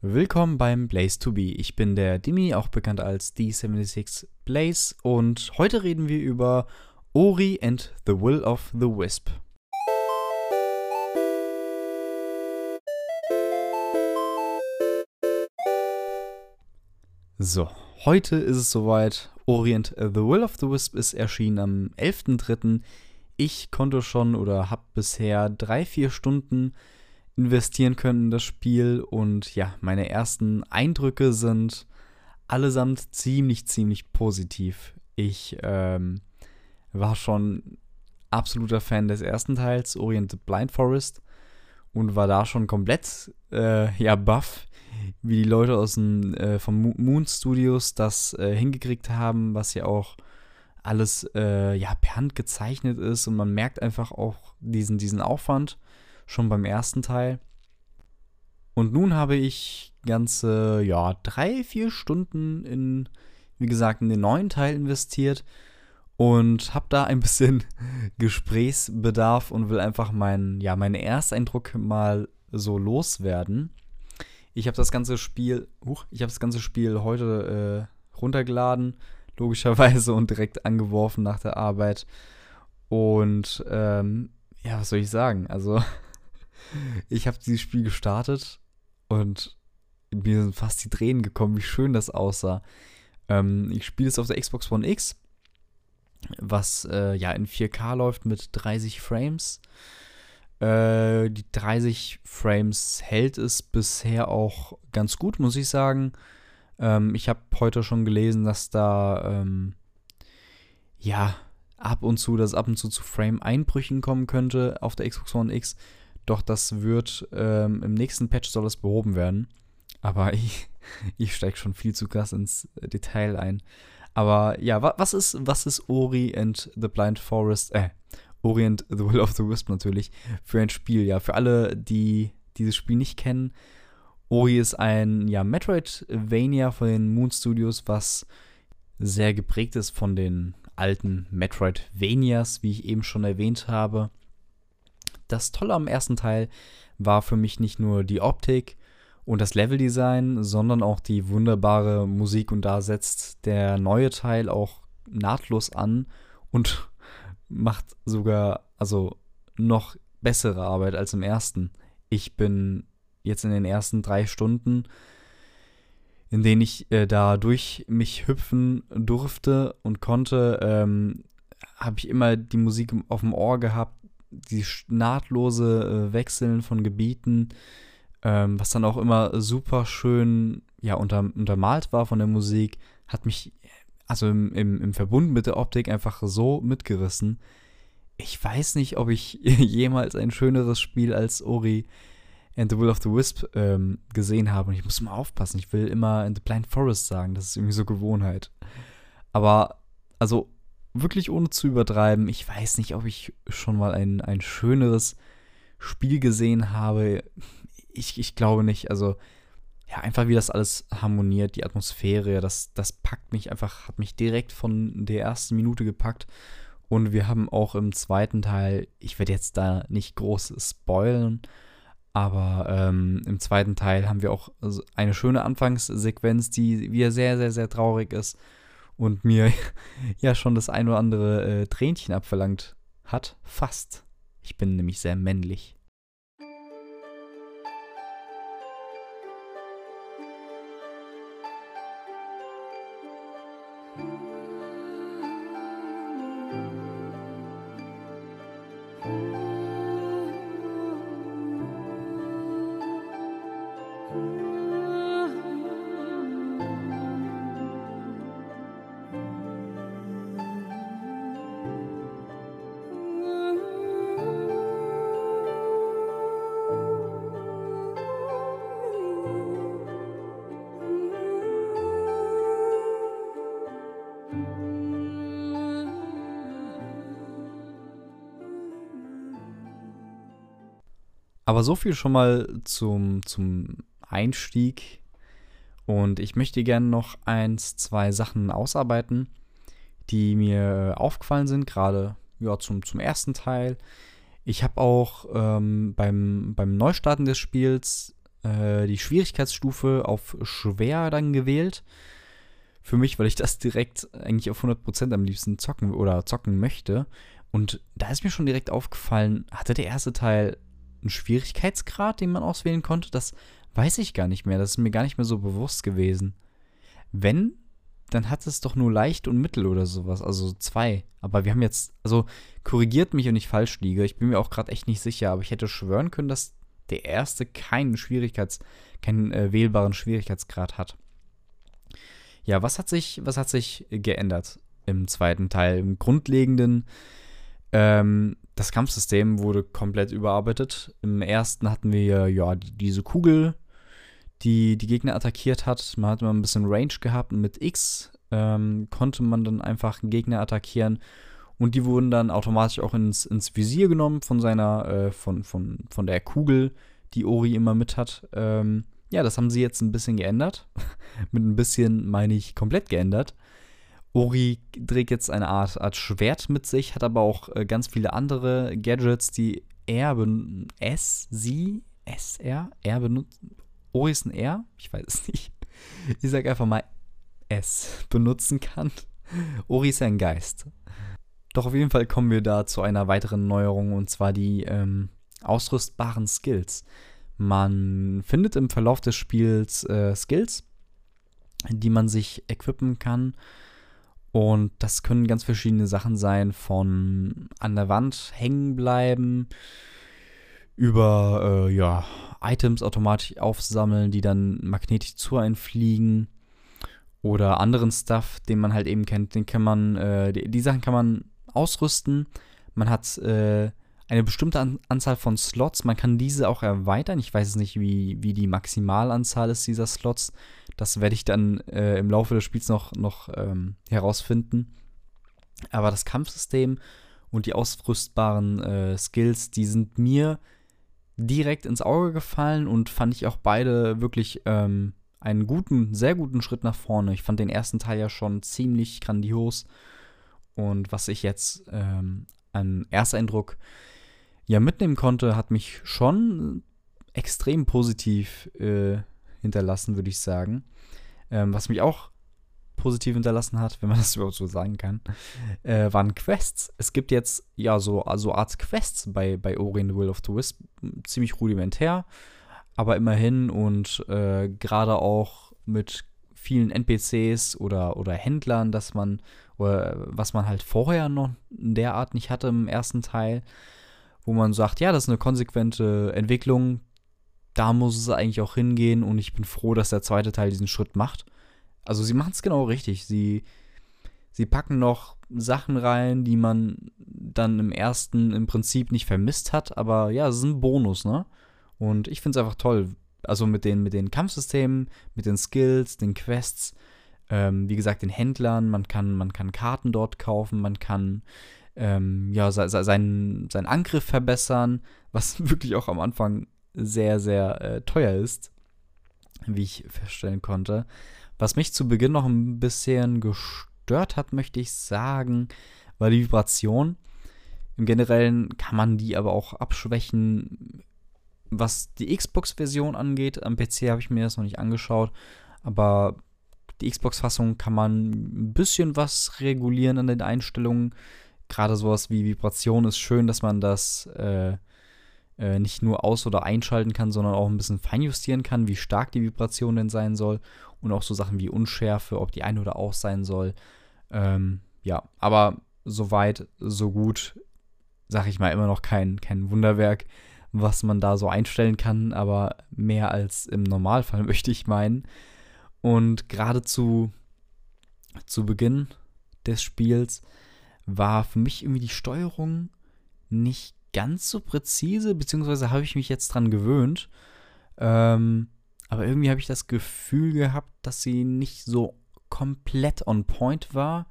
Willkommen beim Blaze to Be. Ich bin der Dimi, auch bekannt als D76 Blaze, und heute reden wir über Ori and the Will of the Wisp. So, heute ist es soweit. Ori and the Will of the Wisp ist erschienen am 11.03. Ich konnte schon oder habe bisher drei, vier Stunden investieren können in das Spiel. Und ja, meine ersten Eindrücke sind allesamt ziemlich, ziemlich positiv. Ich ähm, war schon absoluter Fan des ersten Teils, Oriented Blind Forest, und war da schon komplett äh, ja baff, wie die Leute aus dem, äh, vom Moon Studios das äh, hingekriegt haben, was ja auch alles äh, ja per Hand gezeichnet ist und man merkt einfach auch diesen, diesen Aufwand schon beim ersten Teil. Und nun habe ich ganze, ja, drei, vier Stunden in, wie gesagt, in den neuen Teil investiert und habe da ein bisschen Gesprächsbedarf und will einfach meinen, ja, meinen Ersteindruck mal so loswerden. Ich habe das ganze Spiel, huch, ich habe das ganze Spiel heute äh, runtergeladen, logischerweise, und direkt angeworfen nach der Arbeit. Und ähm, ja, was soll ich sagen? Also ich habe dieses Spiel gestartet und mir sind fast die Tränen gekommen, wie schön das aussah. Ähm, ich spiele es auf der Xbox One X, was äh, ja in 4K läuft mit 30 Frames. Äh, die 30 Frames hält es bisher auch ganz gut, muss ich sagen. Ähm, ich habe heute schon gelesen, dass da ähm, ja ab und zu, dass ab und zu zu Frame-Einbrüchen kommen könnte auf der Xbox One X. Doch das wird ähm, im nächsten Patch soll das behoben werden. Aber ich, ich steige schon viel zu krass ins Detail ein. Aber ja, wa was ist, was ist Ori and the Blind Forest, äh, Ori and the Will of the Wisp natürlich für ein Spiel? Ja, für alle, die dieses Spiel nicht kennen, Ori ist ein, ja, Metroidvania von den Moon Studios, was sehr geprägt ist von den alten Metroidvanias, wie ich eben schon erwähnt habe das Tolle am ersten Teil war für mich nicht nur die Optik und das Leveldesign, sondern auch die wunderbare Musik. Und da setzt der neue Teil auch nahtlos an und macht sogar also noch bessere Arbeit als im ersten. Ich bin jetzt in den ersten drei Stunden, in denen ich äh, da durch mich hüpfen durfte und konnte, ähm, habe ich immer die Musik auf dem Ohr gehabt, die nahtlose äh, Wechseln von Gebieten, ähm, was dann auch immer super schön ja, unter, untermalt war von der Musik, hat mich also im, im, im Verbund mit der Optik einfach so mitgerissen. Ich weiß nicht, ob ich jemals ein schöneres Spiel als Ori and the Will of the Wisp ähm, gesehen habe. Und ich muss mal aufpassen. Ich will immer in the Blind Forest sagen. Das ist irgendwie so Gewohnheit. Aber, also, wirklich ohne zu übertreiben, ich weiß nicht, ob ich schon mal ein, ein schöneres Spiel gesehen habe. Ich, ich glaube nicht. Also, ja, einfach wie das alles harmoniert, die Atmosphäre, das, das packt mich einfach, hat mich direkt von der ersten Minute gepackt. Und wir haben auch im zweiten Teil, ich werde jetzt da nicht groß spoilen, aber ähm, im zweiten Teil haben wir auch eine schöne Anfangssequenz, die wieder sehr, sehr, sehr traurig ist und mir ja schon das ein oder andere äh, Tränchen abverlangt hat. Fast. Ich bin nämlich sehr männlich. Aber so viel schon mal zum, zum Einstieg. Und ich möchte gerne noch eins, zwei Sachen ausarbeiten, die mir aufgefallen sind, gerade ja, zum, zum ersten Teil. Ich habe auch ähm, beim, beim Neustarten des Spiels, äh, die Schwierigkeitsstufe auf schwer dann gewählt. Für mich, weil ich das direkt eigentlich auf 100% am liebsten zocken oder zocken möchte. Und da ist mir schon direkt aufgefallen, hatte der erste Teil einen Schwierigkeitsgrad, den man auswählen konnte? Das weiß ich gar nicht mehr. Das ist mir gar nicht mehr so bewusst gewesen. Wenn, dann hat es doch nur leicht und mittel oder sowas. Also zwei. Aber wir haben jetzt, also korrigiert mich, wenn ich falsch liege. Ich bin mir auch gerade echt nicht sicher, aber ich hätte schwören können, dass der erste keinen Schwierigkeits, keinen äh, wählbaren Schwierigkeitsgrad hat. Ja, was hat sich, was hat sich geändert im zweiten Teil? Im grundlegenden, ähm, das Kampfsystem wurde komplett überarbeitet. Im ersten hatten wir ja diese Kugel, die die Gegner attackiert hat. Man hat immer ein bisschen Range gehabt und mit X ähm, konnte man dann einfach Gegner attackieren und die wurden dann automatisch auch ins, ins Visier genommen von seiner, äh, von, von, von der Kugel, die Ori immer mit hat. Ähm, ja, das haben sie jetzt ein bisschen geändert. mit ein bisschen meine ich komplett geändert. Ori trägt jetzt eine Art, Art Schwert mit sich, hat aber auch äh, ganz viele andere Gadgets, die er S, sie, S, R, er benutzt. Ori ist ein R? Ich weiß es nicht. Ich sag einfach mal S benutzen kann. Ori ist ein Geist. Doch auf jeden Fall kommen wir da zu einer weiteren Neuerung und zwar die ähm, ausrüstbaren Skills. Man findet im Verlauf des Spiels äh, Skills, die man sich equippen kann. Und das können ganz verschiedene Sachen sein, von an der Wand hängen bleiben, über äh, ja, Items automatisch aufsammeln, die dann magnetisch zu einfliegen oder anderen Stuff, den man halt eben kennt. Den kann man, äh, die, die, Sachen kann man ausrüsten. Man hat äh, eine bestimmte An Anzahl von Slots. Man kann diese auch erweitern. Ich weiß nicht, wie, wie die Maximalanzahl ist dieser Slots. Das werde ich dann äh, im Laufe des Spiels noch, noch ähm, herausfinden. Aber das Kampfsystem und die ausrüstbaren äh, Skills, die sind mir direkt ins Auge gefallen und fand ich auch beide wirklich ähm, einen guten, sehr guten Schritt nach vorne. Ich fand den ersten Teil ja schon ziemlich grandios und was ich jetzt ähm, an Ersteindruck ja mitnehmen konnte, hat mich schon extrem positiv äh, hinterlassen, würde ich sagen. Ähm, was mich auch positiv hinterlassen hat, wenn man das überhaupt so sagen kann, äh, waren Quests. Es gibt jetzt ja so also Art Quests bei, bei Ori and the Will of the Wisp, ziemlich rudimentär, aber immerhin und äh, gerade auch mit vielen NPCs oder, oder Händlern, dass man oder was man halt vorher noch in der Art nicht hatte im ersten Teil, wo man sagt, ja, das ist eine konsequente Entwicklung, da muss es eigentlich auch hingehen und ich bin froh, dass der zweite Teil diesen Schritt macht. Also sie machen es genau richtig. Sie, sie packen noch Sachen rein, die man dann im ersten im Prinzip nicht vermisst hat, aber ja, es ist ein Bonus, ne? Und ich finde es einfach toll. Also mit den, mit den Kampfsystemen, mit den Skills, den Quests, ähm, wie gesagt, den Händlern, man kann, man kann Karten dort kaufen, man kann ähm, ja, se seinen, seinen Angriff verbessern, was wirklich auch am Anfang sehr, sehr äh, teuer ist, wie ich feststellen konnte. Was mich zu Beginn noch ein bisschen gestört hat, möchte ich sagen, war die Vibration. Im Generellen kann man die aber auch abschwächen, was die Xbox-Version angeht. Am PC habe ich mir das noch nicht angeschaut, aber die Xbox-Fassung kann man ein bisschen was regulieren an den Einstellungen. Gerade sowas wie Vibration ist schön, dass man das äh, äh, nicht nur aus- oder einschalten kann, sondern auch ein bisschen feinjustieren kann, wie stark die Vibration denn sein soll. Und auch so Sachen wie Unschärfe, ob die ein- oder aus sein soll. Ähm, ja, aber soweit, so gut, sag ich mal, immer noch kein, kein Wunderwerk, was man da so einstellen kann, aber mehr als im Normalfall möchte ich meinen. Und gerade zu, zu Beginn des Spiels war für mich irgendwie die Steuerung nicht ganz so präzise, beziehungsweise habe ich mich jetzt dran gewöhnt. Ähm, aber irgendwie habe ich das Gefühl gehabt, dass sie nicht so komplett on point war.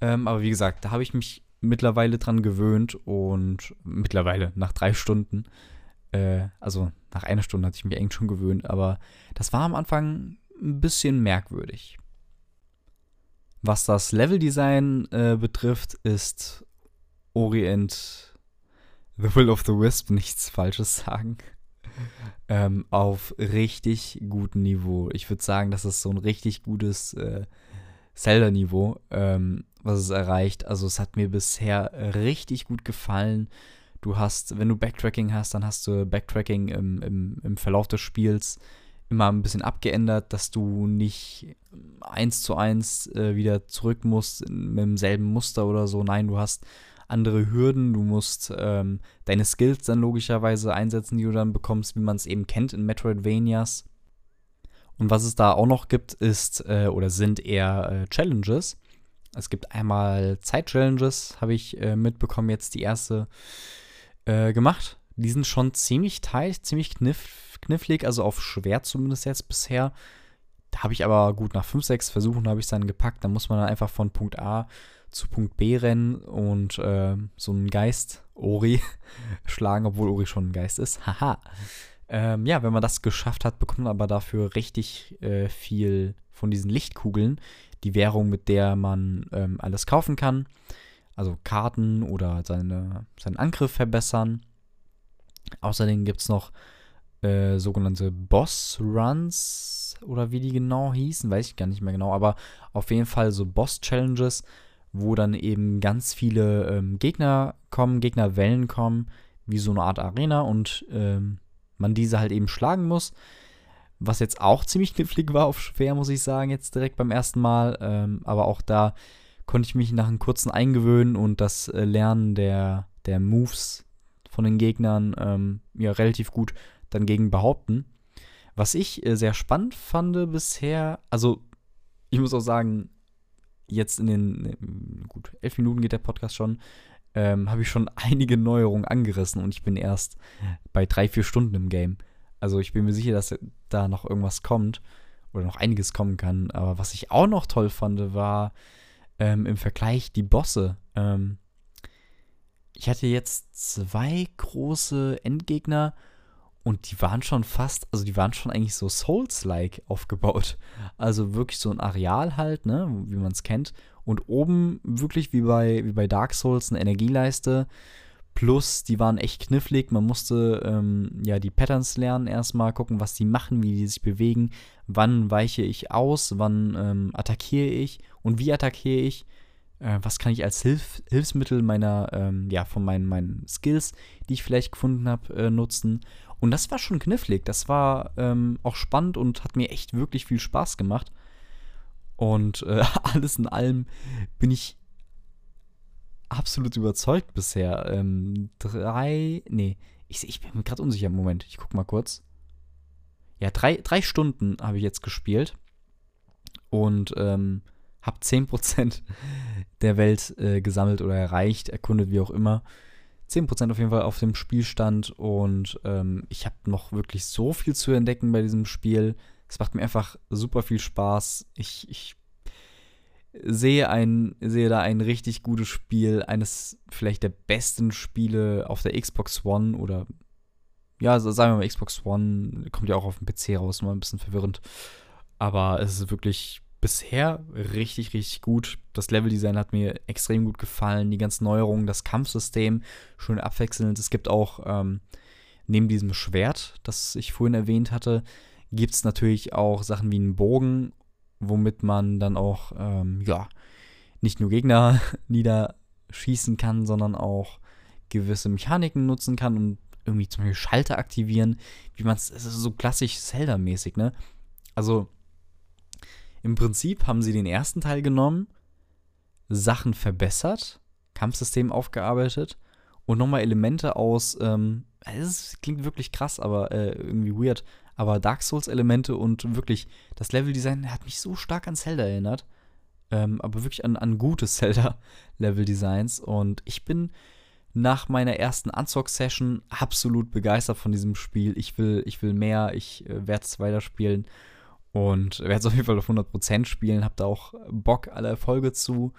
Ähm, aber wie gesagt, da habe ich mich mittlerweile dran gewöhnt und mittlerweile nach drei Stunden, äh, also nach einer Stunde hatte ich mich eigentlich schon gewöhnt, aber das war am Anfang ein bisschen merkwürdig. Was das Leveldesign äh, betrifft, ist Orient The Will of the Wisp nichts Falsches sagen. ähm, auf richtig gutem Niveau. Ich würde sagen, das ist so ein richtig gutes äh, Zelda-Niveau, ähm, was es erreicht. Also es hat mir bisher richtig gut gefallen. Du hast, wenn du Backtracking hast, dann hast du Backtracking im, im, im Verlauf des Spiels immer ein bisschen abgeändert, dass du nicht eins zu eins äh, wieder zurück musst mit demselben Muster oder so. Nein, du hast andere Hürden, du musst ähm, deine Skills dann logischerweise einsetzen, die du dann bekommst, wie man es eben kennt in Metroidvanias. Und was es da auch noch gibt, ist äh, oder sind eher äh, Challenges. Es gibt einmal Zeit-Challenges, habe ich äh, mitbekommen, jetzt die erste äh, gemacht. Die sind schon ziemlich tight, ziemlich kniff, knifflig, also auf schwer zumindest jetzt bisher. Da habe ich aber gut nach 5, 6 Versuchen habe ich es dann gepackt. Da muss man dann einfach von Punkt A zu Punkt B rennen und äh, so einen Geist, Ori, schlagen, obwohl Ori schon ein Geist ist. Haha. ähm, ja, wenn man das geschafft hat, bekommt man aber dafür richtig äh, viel von diesen Lichtkugeln. Die Währung, mit der man ähm, alles kaufen kann. Also Karten oder seine, seinen Angriff verbessern. Außerdem gibt es noch äh, sogenannte Boss-Runs oder wie die genau hießen, weiß ich gar nicht mehr genau, aber auf jeden Fall so Boss-Challenges, wo dann eben ganz viele ähm, Gegner kommen, Gegnerwellen kommen, wie so eine Art Arena und ähm, man diese halt eben schlagen muss. Was jetzt auch ziemlich knifflig war auf schwer, muss ich sagen, jetzt direkt beim ersten Mal. Ähm, aber auch da konnte ich mich nach einem kurzen Eingewöhnen und das äh, Lernen der, der Moves von den Gegnern ähm, ja relativ gut dann gegen behaupten. Was ich äh, sehr spannend fand bisher, also ich muss auch sagen, jetzt in den, äh, gut, elf Minuten geht der Podcast schon, ähm, habe ich schon einige Neuerungen angerissen und ich bin erst bei drei, vier Stunden im Game. Also ich bin mir sicher, dass da noch irgendwas kommt oder noch einiges kommen kann. Aber was ich auch noch toll fand, war ähm, im Vergleich die Bosse. Ähm, ich hatte jetzt zwei große Endgegner und die waren schon fast, also die waren schon eigentlich so Souls-like aufgebaut. Also wirklich so ein Areal halt, ne, wie man es kennt. Und oben wirklich wie bei, wie bei Dark Souls eine Energieleiste. Plus, die waren echt knifflig. Man musste ähm, ja die Patterns lernen, erstmal gucken, was die machen, wie die sich bewegen. Wann weiche ich aus, wann ähm, attackiere ich und wie attackiere ich. Äh, was kann ich als Hilf Hilfsmittel meiner, ähm, ja, von meinen, meinen Skills, die ich vielleicht gefunden habe, äh, nutzen. Und das war schon knifflig. Das war ähm, auch spannend und hat mir echt wirklich viel Spaß gemacht. Und äh, alles in allem bin ich absolut überzeugt bisher. Ähm, drei, nee, ich, ich bin gerade unsicher. Moment, ich guck mal kurz. Ja, drei, drei Stunden habe ich jetzt gespielt und ähm, habe 10% der Welt äh, gesammelt oder erreicht, erkundet, wie auch immer. 10% auf jeden Fall auf dem Spielstand und ähm, ich habe noch wirklich so viel zu entdecken bei diesem Spiel. Es macht mir einfach super viel Spaß. Ich, ich sehe, ein, sehe da ein richtig gutes Spiel, eines vielleicht der besten Spiele auf der Xbox One oder ja, sagen wir mal Xbox One, kommt ja auch auf dem PC raus, mal ein bisschen verwirrend. Aber es ist wirklich bisher richtig, richtig gut. Das Leveldesign hat mir extrem gut gefallen. Die ganzen Neuerungen, das Kampfsystem, schön abwechselnd. Es gibt auch ähm, neben diesem Schwert, das ich vorhin erwähnt hatte, gibt es natürlich auch Sachen wie einen Bogen, womit man dann auch, ähm, ja, nicht nur Gegner niederschießen kann, sondern auch gewisse Mechaniken nutzen kann und irgendwie zum Beispiel Schalter aktivieren, wie man es, so klassisch Zelda-mäßig, ne? Also, im Prinzip haben sie den ersten Teil genommen, Sachen verbessert, Kampfsystem aufgearbeitet und nochmal Elemente aus, ähm, es klingt wirklich krass, aber äh, irgendwie weird, aber Dark Souls-Elemente und wirklich das Leveldesign hat mich so stark an Zelda erinnert. Ähm, aber wirklich an, an gute Zelda-Level-Designs. Und ich bin nach meiner ersten Unzock-Session absolut begeistert von diesem Spiel. Ich will, ich will mehr, ich äh, werde es weiterspielen. Und werde es auf jeden Fall auf 100% spielen. Hab da auch Bock, alle Erfolge zu,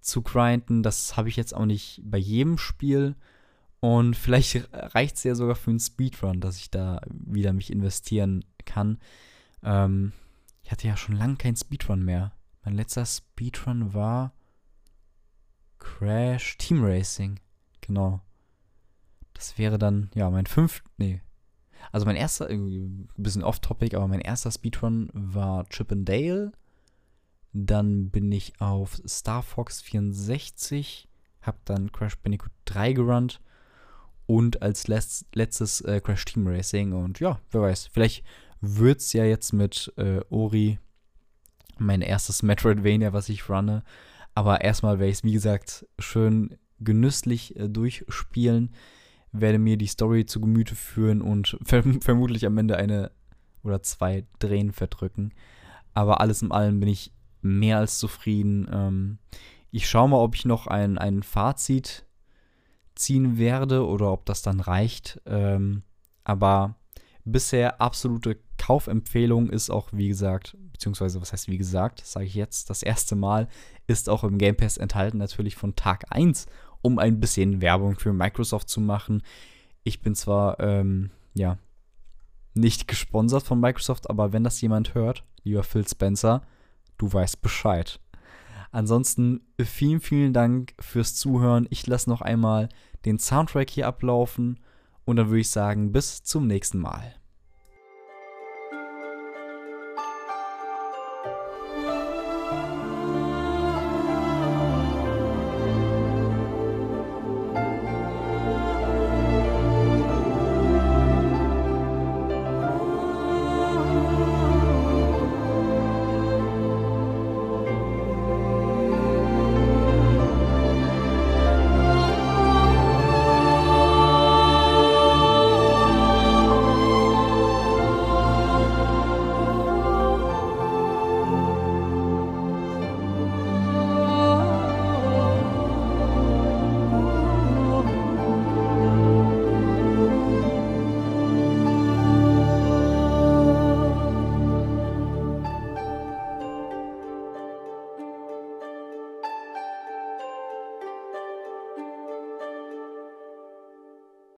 zu grinden. Das habe ich jetzt auch nicht bei jedem Spiel. Und vielleicht reicht es ja sogar für einen Speedrun, dass ich da wieder mich investieren kann. Ähm, ich hatte ja schon lange keinen Speedrun mehr. Mein letzter Speedrun war Crash Team Racing. Genau. Das wäre dann, ja, mein fünf. Nee. Also mein erster, ein bisschen off-topic, aber mein erster Speedrun war Chip and Dale. Dann bin ich auf Star Fox 64, hab dann Crash Bandicoot 3 gerannt und als letzt, letztes äh, Crash Team Racing. Und ja, wer weiß, vielleicht wird es ja jetzt mit äh, Ori mein erstes Metroidvania, was ich runne. Aber erstmal werde ich es, wie gesagt, schön genüsslich äh, durchspielen, werde mir die Story zu Gemüte führen und verm vermutlich am Ende eine oder zwei Drehen verdrücken. Aber alles in allem bin ich mehr als zufrieden. Ähm, ich schaue mal, ob ich noch ein, ein Fazit ziehen werde oder ob das dann reicht. Ähm, aber bisher absolute Kaufempfehlung ist auch, wie gesagt, beziehungsweise was heißt wie gesagt, sage ich jetzt das erste Mal, ist auch im Game Pass enthalten, natürlich von Tag 1, um ein bisschen Werbung für Microsoft zu machen. Ich bin zwar, ähm, ja, nicht gesponsert von Microsoft, aber wenn das jemand hört, lieber Phil Spencer, du weißt Bescheid. Ansonsten vielen, vielen Dank fürs Zuhören. Ich lasse noch einmal den Soundtrack hier ablaufen und dann würde ich sagen, bis zum nächsten Mal.